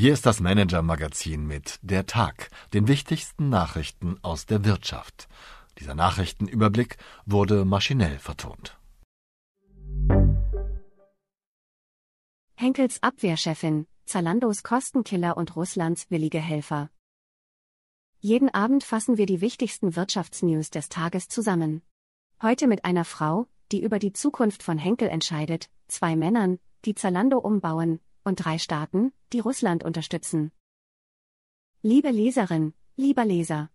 Hier ist das Manager-Magazin mit Der Tag, den wichtigsten Nachrichten aus der Wirtschaft. Dieser Nachrichtenüberblick wurde maschinell vertont. Henkels Abwehrchefin, Zalandos Kostenkiller und Russlands willige Helfer. Jeden Abend fassen wir die wichtigsten Wirtschaftsnews des Tages zusammen. Heute mit einer Frau, die über die Zukunft von Henkel entscheidet, zwei Männern, die Zalando umbauen, und drei Staaten, die Russland unterstützen. Liebe Leserin, lieber Leser.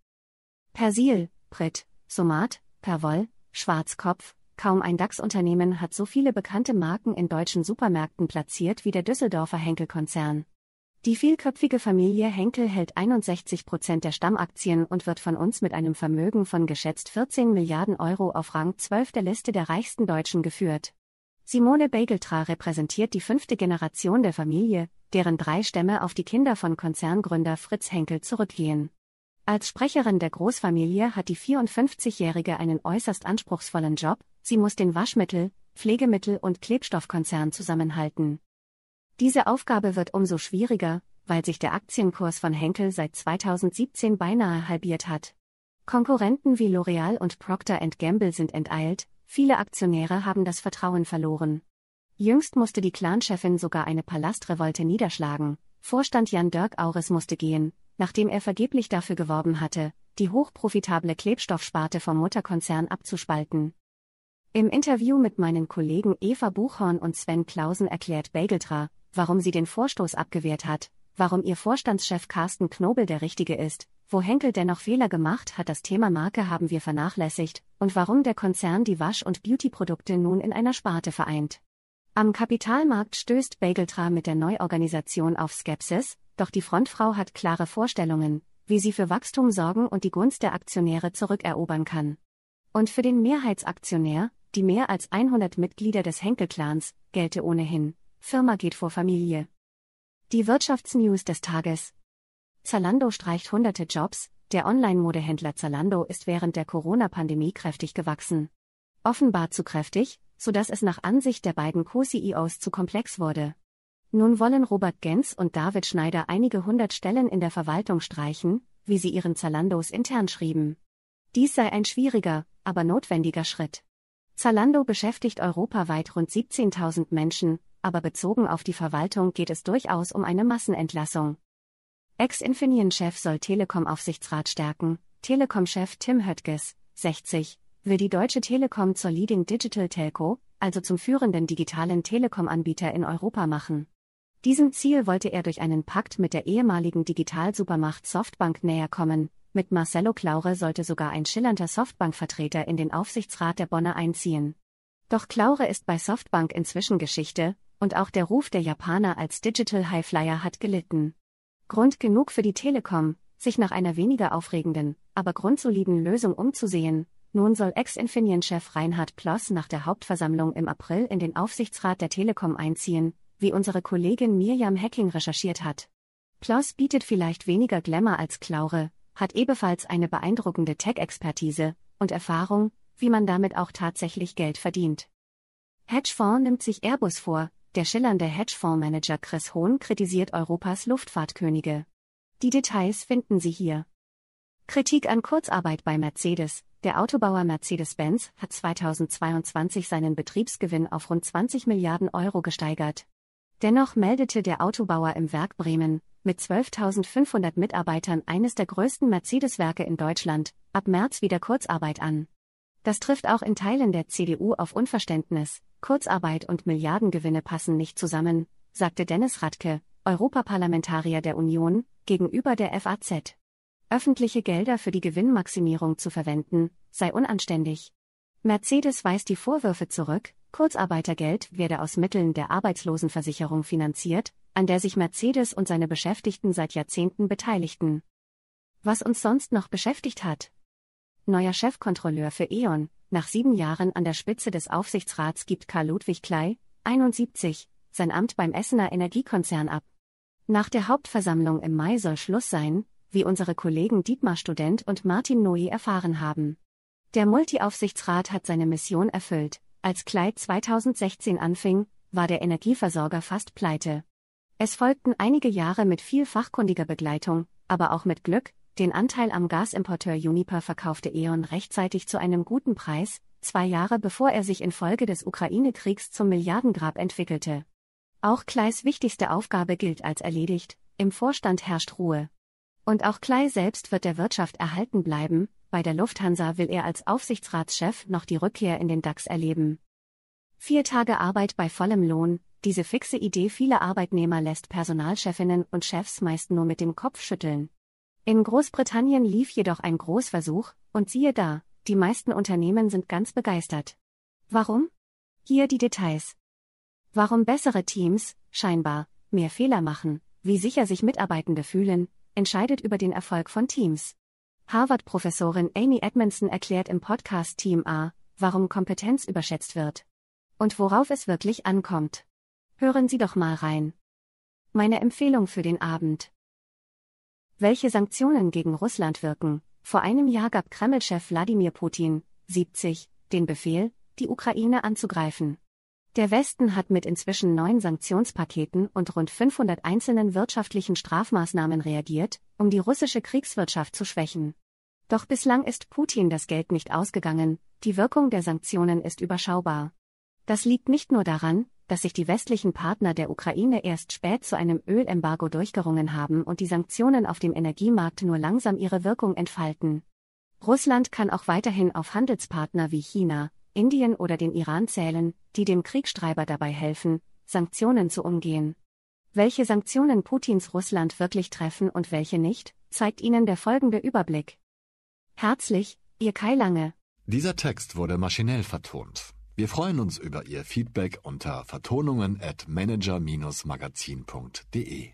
Persil, Brit, Somat, Perwoll, Schwarzkopf, kaum ein DAX-Unternehmen hat so viele bekannte Marken in deutschen Supermärkten platziert wie der Düsseldorfer Henkel-Konzern. Die vielköpfige Familie Henkel hält 61 Prozent der Stammaktien und wird von uns mit einem Vermögen von geschätzt 14 Milliarden Euro auf Rang 12 der Liste der reichsten Deutschen geführt. Simone Bageltra repräsentiert die fünfte Generation der Familie, deren drei Stämme auf die Kinder von Konzerngründer Fritz Henkel zurückgehen. Als Sprecherin der Großfamilie hat die 54-Jährige einen äußerst anspruchsvollen Job, sie muss den Waschmittel, Pflegemittel und Klebstoffkonzern zusammenhalten. Diese Aufgabe wird umso schwieriger, weil sich der Aktienkurs von Henkel seit 2017 beinahe halbiert hat. Konkurrenten wie L'Oreal und Procter Gamble sind enteilt, Viele Aktionäre haben das Vertrauen verloren. Jüngst musste die Clanchefin sogar eine Palastrevolte niederschlagen. Vorstand Jan Dirk Auris musste gehen, nachdem er vergeblich dafür geworben hatte, die hochprofitable Klebstoffsparte vom Mutterkonzern abzuspalten. Im Interview mit meinen Kollegen Eva Buchhorn und Sven Klausen erklärt Bageltra, warum sie den Vorstoß abgewehrt hat, warum ihr Vorstandschef Carsten Knobel der Richtige ist, wo Henkel dennoch Fehler gemacht hat, das Thema Marke haben wir vernachlässigt, und warum der Konzern die Wasch- und Beauty-Produkte nun in einer Sparte vereint. Am Kapitalmarkt stößt Bageltra mit der Neuorganisation auf Skepsis, doch die Frontfrau hat klare Vorstellungen, wie sie für Wachstum sorgen und die Gunst der Aktionäre zurückerobern kann. Und für den Mehrheitsaktionär, die mehr als 100 Mitglieder des Henkel-Clans, gelte ohnehin, Firma geht vor Familie. Die Wirtschaftsnews des Tages, Zalando streicht hunderte Jobs, der Online-Modehändler Zalando ist während der Corona-Pandemie kräftig gewachsen. Offenbar zu kräftig, sodass es nach Ansicht der beiden Co-CEOs zu komplex wurde. Nun wollen Robert Gens und David Schneider einige hundert Stellen in der Verwaltung streichen, wie sie ihren Zalandos intern schrieben. Dies sei ein schwieriger, aber notwendiger Schritt. Zalando beschäftigt europaweit rund 17.000 Menschen, aber bezogen auf die Verwaltung geht es durchaus um eine Massenentlassung. Ex-Infineon-Chef soll Telekom-Aufsichtsrat stärken. Telekom-Chef Tim Höttges, 60, will die Deutsche Telekom zur Leading Digital Telco, also zum führenden digitalen Telekom-Anbieter in Europa machen. Diesem Ziel wollte er durch einen Pakt mit der ehemaligen Digitalsupermacht Softbank näher kommen. Mit Marcelo Claure sollte sogar ein schillernder Softbank-Vertreter in den Aufsichtsrat der Bonner einziehen. Doch Claure ist bei Softbank inzwischen Geschichte, und auch der Ruf der Japaner als Digital Highflyer hat gelitten. Grund genug für die Telekom, sich nach einer weniger aufregenden, aber grundsoliden Lösung umzusehen. Nun soll Ex-Infineon-Chef Reinhard Ploss nach der Hauptversammlung im April in den Aufsichtsrat der Telekom einziehen, wie unsere Kollegin Mirjam Hacking recherchiert hat. Ploss bietet vielleicht weniger Glamour als Klaure, hat ebenfalls eine beeindruckende Tech-Expertise und Erfahrung, wie man damit auch tatsächlich Geld verdient. Hedgefonds nimmt sich Airbus vor, der schillernde Hedgefondsmanager Chris Hohn kritisiert Europas Luftfahrtkönige. Die Details finden Sie hier. Kritik an Kurzarbeit bei Mercedes. Der Autobauer Mercedes-Benz hat 2022 seinen Betriebsgewinn auf rund 20 Milliarden Euro gesteigert. Dennoch meldete der Autobauer im Werk Bremen, mit 12.500 Mitarbeitern eines der größten Mercedes-Werke in Deutschland, ab März wieder Kurzarbeit an. Das trifft auch in Teilen der CDU auf Unverständnis, Kurzarbeit und Milliardengewinne passen nicht zusammen, sagte Dennis Radke, Europaparlamentarier der Union, gegenüber der FAZ. Öffentliche Gelder für die Gewinnmaximierung zu verwenden, sei unanständig. Mercedes weist die Vorwürfe zurück, Kurzarbeitergeld werde aus Mitteln der Arbeitslosenversicherung finanziert, an der sich Mercedes und seine Beschäftigten seit Jahrzehnten beteiligten. Was uns sonst noch beschäftigt hat. Neuer Chefkontrolleur für E.ON, nach sieben Jahren an der Spitze des Aufsichtsrats gibt Karl Ludwig Klei, 71, sein Amt beim Essener Energiekonzern ab. Nach der Hauptversammlung im Mai soll Schluss sein, wie unsere Kollegen Dietmar Student und Martin Noy erfahren haben. Der Multiaufsichtsrat hat seine Mission erfüllt. Als Klei 2016 anfing, war der Energieversorger fast pleite. Es folgten einige Jahre mit viel fachkundiger Begleitung, aber auch mit Glück, den Anteil am Gasimporteur Uniper verkaufte E.ON rechtzeitig zu einem guten Preis, zwei Jahre bevor er sich infolge des Ukraine-Kriegs zum Milliardengrab entwickelte. Auch Kleis wichtigste Aufgabe gilt als erledigt, im Vorstand herrscht Ruhe. Und auch Klei selbst wird der Wirtschaft erhalten bleiben, bei der Lufthansa will er als Aufsichtsratschef noch die Rückkehr in den DAX erleben. Vier Tage Arbeit bei vollem Lohn, diese fixe Idee vieler Arbeitnehmer lässt Personalchefinnen und Chefs meist nur mit dem Kopf schütteln. In Großbritannien lief jedoch ein Großversuch, und siehe da, die meisten Unternehmen sind ganz begeistert. Warum? Hier die Details. Warum bessere Teams, scheinbar, mehr Fehler machen, wie sicher sich Mitarbeitende fühlen, entscheidet über den Erfolg von Teams. Harvard-Professorin Amy Edmondson erklärt im Podcast Team A, warum Kompetenz überschätzt wird. Und worauf es wirklich ankommt. Hören Sie doch mal rein. Meine Empfehlung für den Abend. Welche Sanktionen gegen Russland wirken? Vor einem Jahr gab Kreml-Chef Wladimir Putin, 70, den Befehl, die Ukraine anzugreifen. Der Westen hat mit inzwischen neun Sanktionspaketen und rund 500 einzelnen wirtschaftlichen Strafmaßnahmen reagiert, um die russische Kriegswirtschaft zu schwächen. Doch bislang ist Putin das Geld nicht ausgegangen, die Wirkung der Sanktionen ist überschaubar. Das liegt nicht nur daran, dass sich die westlichen Partner der Ukraine erst spät zu einem Ölembargo durchgerungen haben und die Sanktionen auf dem Energiemarkt nur langsam ihre Wirkung entfalten. Russland kann auch weiterhin auf Handelspartner wie China, Indien oder den Iran zählen, die dem Kriegstreiber dabei helfen, Sanktionen zu umgehen. Welche Sanktionen Putins Russland wirklich treffen und welche nicht, zeigt Ihnen der folgende Überblick. Herzlich, Ihr Kai Lange. Dieser Text wurde maschinell vertont. Wir freuen uns über Ihr Feedback unter vertonungen at manager-magazin.de.